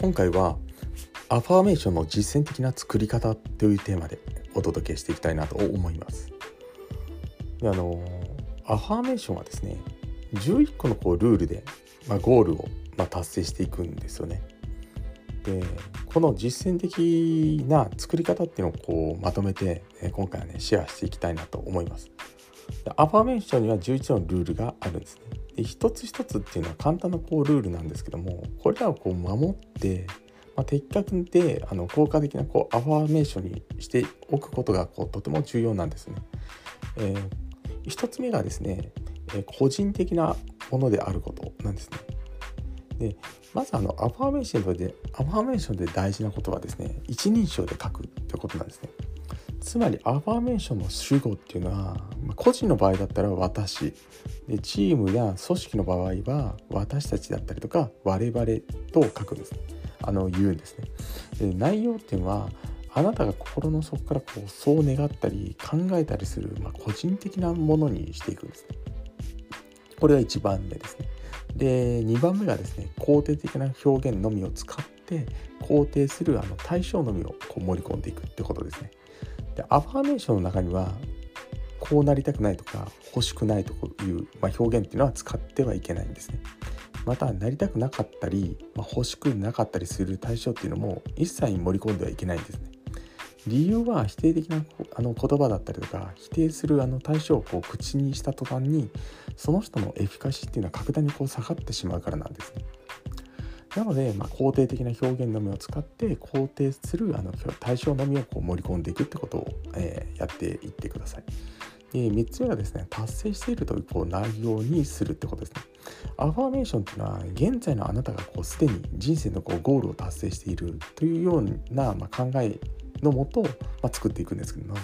今回はアファーメーションの実践的な作り方というテーマでお届けしていきたいなと思います。であのアファーメーションはですね11個のこうルールで、まあ、ゴールを、まあ、達成していくんですよね。でこの実践的な作り方っていうのをこうまとめて今回はねシェアしていきたいなと思います。アファーメーションには11のルールがあるんですね。で一つ一つっていうのは簡単なこうルールなんですけどもこれらをこう守って、まあ、的確であの効果的なこうアファーメーションにしておくことがこうとても重要なんですね。えー、1つ目がですね、え個人的なものであることなんですね。でまずあのアファーメーションでアファーメーションで大事なことはですね一人称で書くってことなんですね。つまりアファーメーションの主語っていうのは、個人の場合だったら私。でチームや組織の場合は私たちだったりとか我々と書くんです。ねあの言うんですね。で内容っていうのはあなたが心の底からこうそう願ったり考えたりする、まあ、個人的なものにしていくんです。ねこれが1番目ですね。で2番目がですね肯定的な表現のみを使って肯定するあの対象のみをこう盛り込んでいくってことですね。でアファーメーションの中にはこうなりたくないとか欲しくないという、まあ、表現っていうのは使ってはいけないんですね。またなりたくなかったり、まあ、欲しくなかったりする対象っていうのも一切盛り込んではいけないんですね。理由は否定的なあの言葉だったりとか否定するあの対象をこう口にした途端にその人のエフィカシーっていうのは格段にこう下がってしまうからなんですね。なので、まあ、肯定的な表現のみを使って肯定するあの対象のみをこう盛り込んでいくってことを、えー、やっていってください。で3つ目はですね達成しているというこう内容にするってことですね。アファーメーションっていうのは現在のあなたがこうすでに人生のこうゴールを達成しているというような、ま、考えのもと、まあ、作っていくんですけども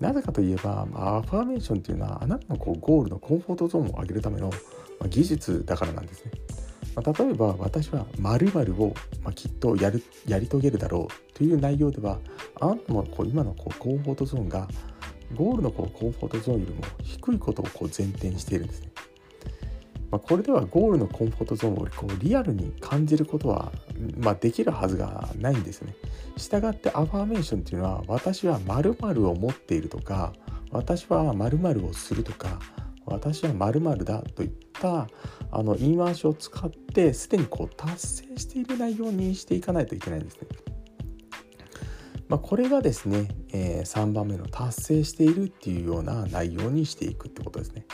なぜかといえば、まあ、アファーメーションっていうのはあなたのこうゴールのコンフォートゾーンを上げるための、技術だからなんですね。まあ、例えば私は〇〇を、ま、きっとやるやり遂げるだろうという内容ではあなたもこう今のこうコンフォートゾーンがゴールのこうコンフォートゾーンよりも低いことをこう前提にしているんですね。まあ、これではゴールのコンフォートゾーンをこうリアルに感じることは、まあ、できるはずがないんですね。したがってアファーメーションっていうのは私は〇〇を持っているとか私は〇〇をするとか私は〇〇だといったあの言い回しを使ってすでにこう達成している内容にしていかないといけないんですね。まあ、これがですね、えー、3番目の達成しているっていうような内容にしていくってことですね。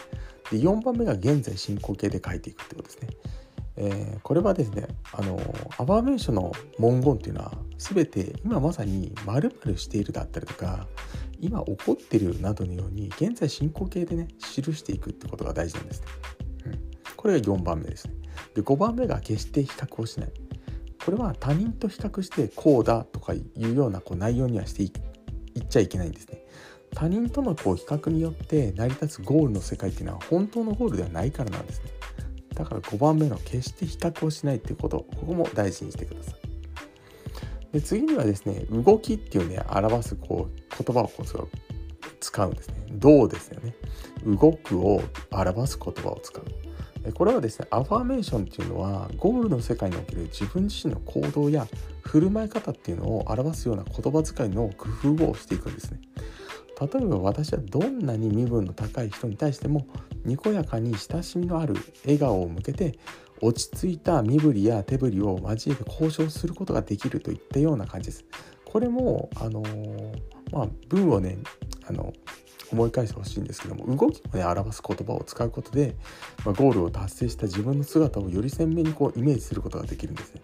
で4番目が現在進行形で書いていくってことですね。えー、これはですねあのアバーメーションの文言っていうのは全て今まさに〇〇しているだったりとか今起こってるなどのように現在進行形でね記していくってことが大事なんですね。うん、これが4番目ですね。で5番目が決して比較をしない。これは他人と比較してこうだとかいうようなこう内容にはしていっちゃいけないんですね。他人とのこう比較によって成り立つゴールの世界っていうのは本当のゴールではないからなんですね。だから5番目の決して比較をしないっていうことここも大事にしてください。で次にはですね動きっていうね表すこう言葉をこう使うんですね。どうですよね。動くを表す言葉を使う。これはですねアファーメーションっていうのはゴールの世界における自分自身の行動や振る舞い方っていうのを表すような言葉遣いの工夫をしていくんですね例えば私はどんなに身分の高い人に対してもにこやかに親しみのある笑顔を向けて落ち着いた身振りや手振りを交えて交渉することができるといったような感じです。これもあのまあ文をねあの思い返してほしいんですけども動きをね表す言葉を使うことで、まあ、ゴールを達成した自分の姿をより鮮明にこうイメージすることができるんですね。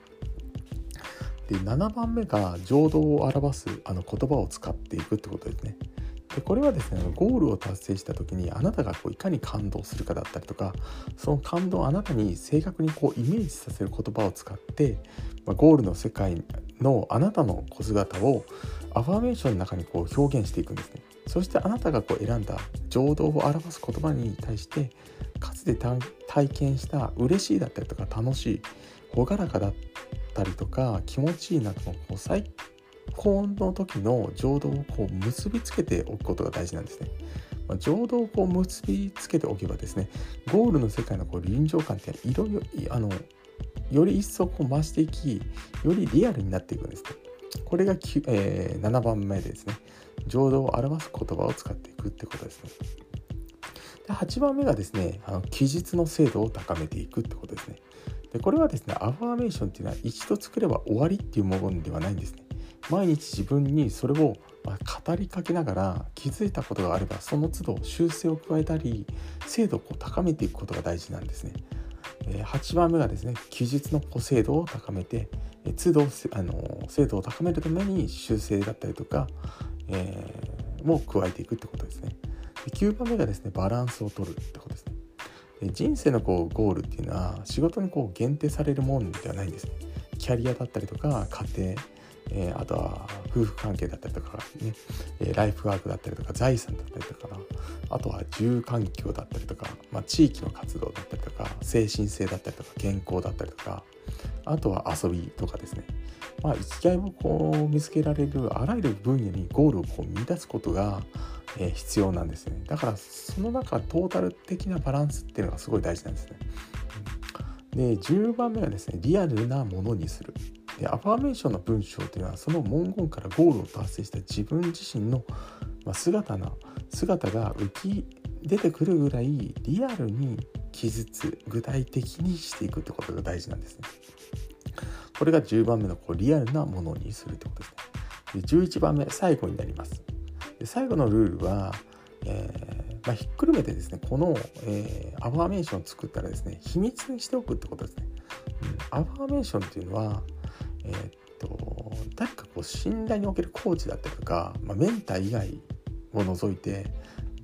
で7番目が情動を表すあの言葉を使っていくってことですね。でこれはですねゴールを達成した時にあなたがこういかに感動するかだったりとかその感動をあなたに正確にこうイメージさせる言葉を使って、まあ、ゴールの世界のあなたの小姿をアファーメーションの中にこう表現していくんですね。そしてあなたがこう選んだ情動を表す言葉に対してかつて体験した嬉しいだったりとか楽しい朗らかだったりとか気持ちいいなどのこう最高の時の情動をこう結びつけておくことが大事なんですね。まあ、情動をこう結びつけておけばですねゴールの世界のこう臨場感っていろいろあのより一層こう増していきよりリアルになっていくんですねこれが、えー、7番目ですね。浄土を表す言葉を使っていくってことですね。で8番目がですねあの記述の精度を高めていくってことですね。でこれはですねアファーメーションっていうのは一度作れば終わりっていうものではないんですね。毎日自分にそれを語りかけながら気づいたことがあればその都度修正を加えたり精度を高めていくことが大事なんですね。8番目がですね記述の精度を高めて都度あの精度を高めるために修正だったりとか、えー、も加えていくってことですね。9番目がですねバランスを取るってことですね。人生のこうゴールっていうのは仕事にこう限定されるもんではないんですね。キャリアだったりとか家庭えー、あとは夫婦関係だったりとかね、え、ライフワークだったりとか財産だったりとかあとは住環境だったりとか、まあ、地域の活動だったりとか精神性だったりとか健康だったりとかあとは遊びとかですね。まあ生きがいをこう見つけられるあらゆる分野にゴールをこう見出すことが、えー、必要なんですね。だからその中トータル的なバランスっていうのがすごい大事なんですね。で10番目はですねリアルなものにする。でアファーメーションの文章というのはその文言からゴールを達成した自分自身の姿な姿が浮き出てくるぐらいリアルに記述具体的にしていくってことが大事なんですね。これが10番目のこうリアルなものにするってことですね。で11番目最後になります。で最後のルールは、えーまあ、ひっくるめてですねこの、えー、アファーメーションを作ったらですね秘密にしておくってことですね。うん、アファーメーションっていうのはえー、っと誰かこう信頼におけるコーチだったりとか、まあ、メンター以外を除いて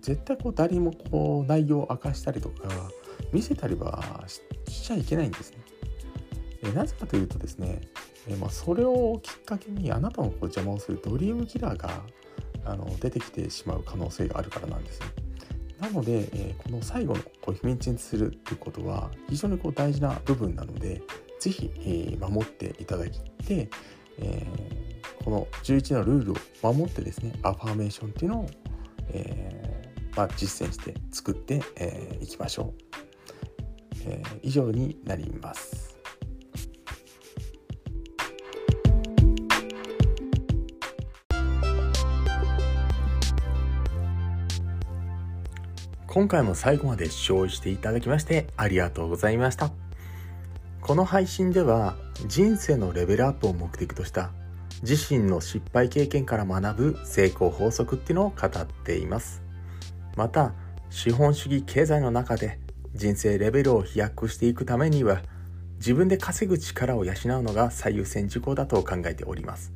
絶対こう誰もこう内容を明かしたりとか見せたりはしちゃいけないんですね。えなぜかというとですね、えまあ、それをきっかけにあなたのこう邪魔をするドリームキラーがあの出てきてしまう可能性があるからなんですね。なので、えこの最後のこう秘密にするっていうことは非常にこう大事な部分なのでぜひ、えー、守っていただいて、えー、この11のルールを守ってですねアファーメーションっていうのを、えーまあ、実践して作ってい、えー、きましょう、え、以上になります今回も最後まで視聴していただきましてありがとうございました。この配信では人生のレベルアップを目的とした自身の失敗経験から学ぶ成功法則っていうのを語っています。また資本主義経済の中で人生レベルを飛躍していくためには自分で稼ぐ力を養うのが最優先事項だと考えております。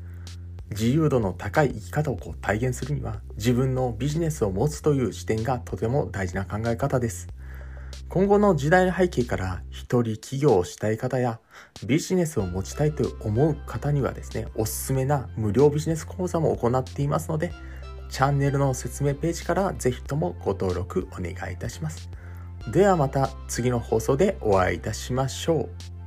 自由度の高い生き方をこう体現するには自分のビジネスを持つという視点がとても大事な考え方です。今後の時代背景から一人起業をしたい方やビジネスを持ちたいと思う方にはですね、おすすめな無料ビジネス講座も行っていますので、チャンネルの説明ページからぜひともご登録お願いいたします。ではまた次の放送でお会いいたしましょう。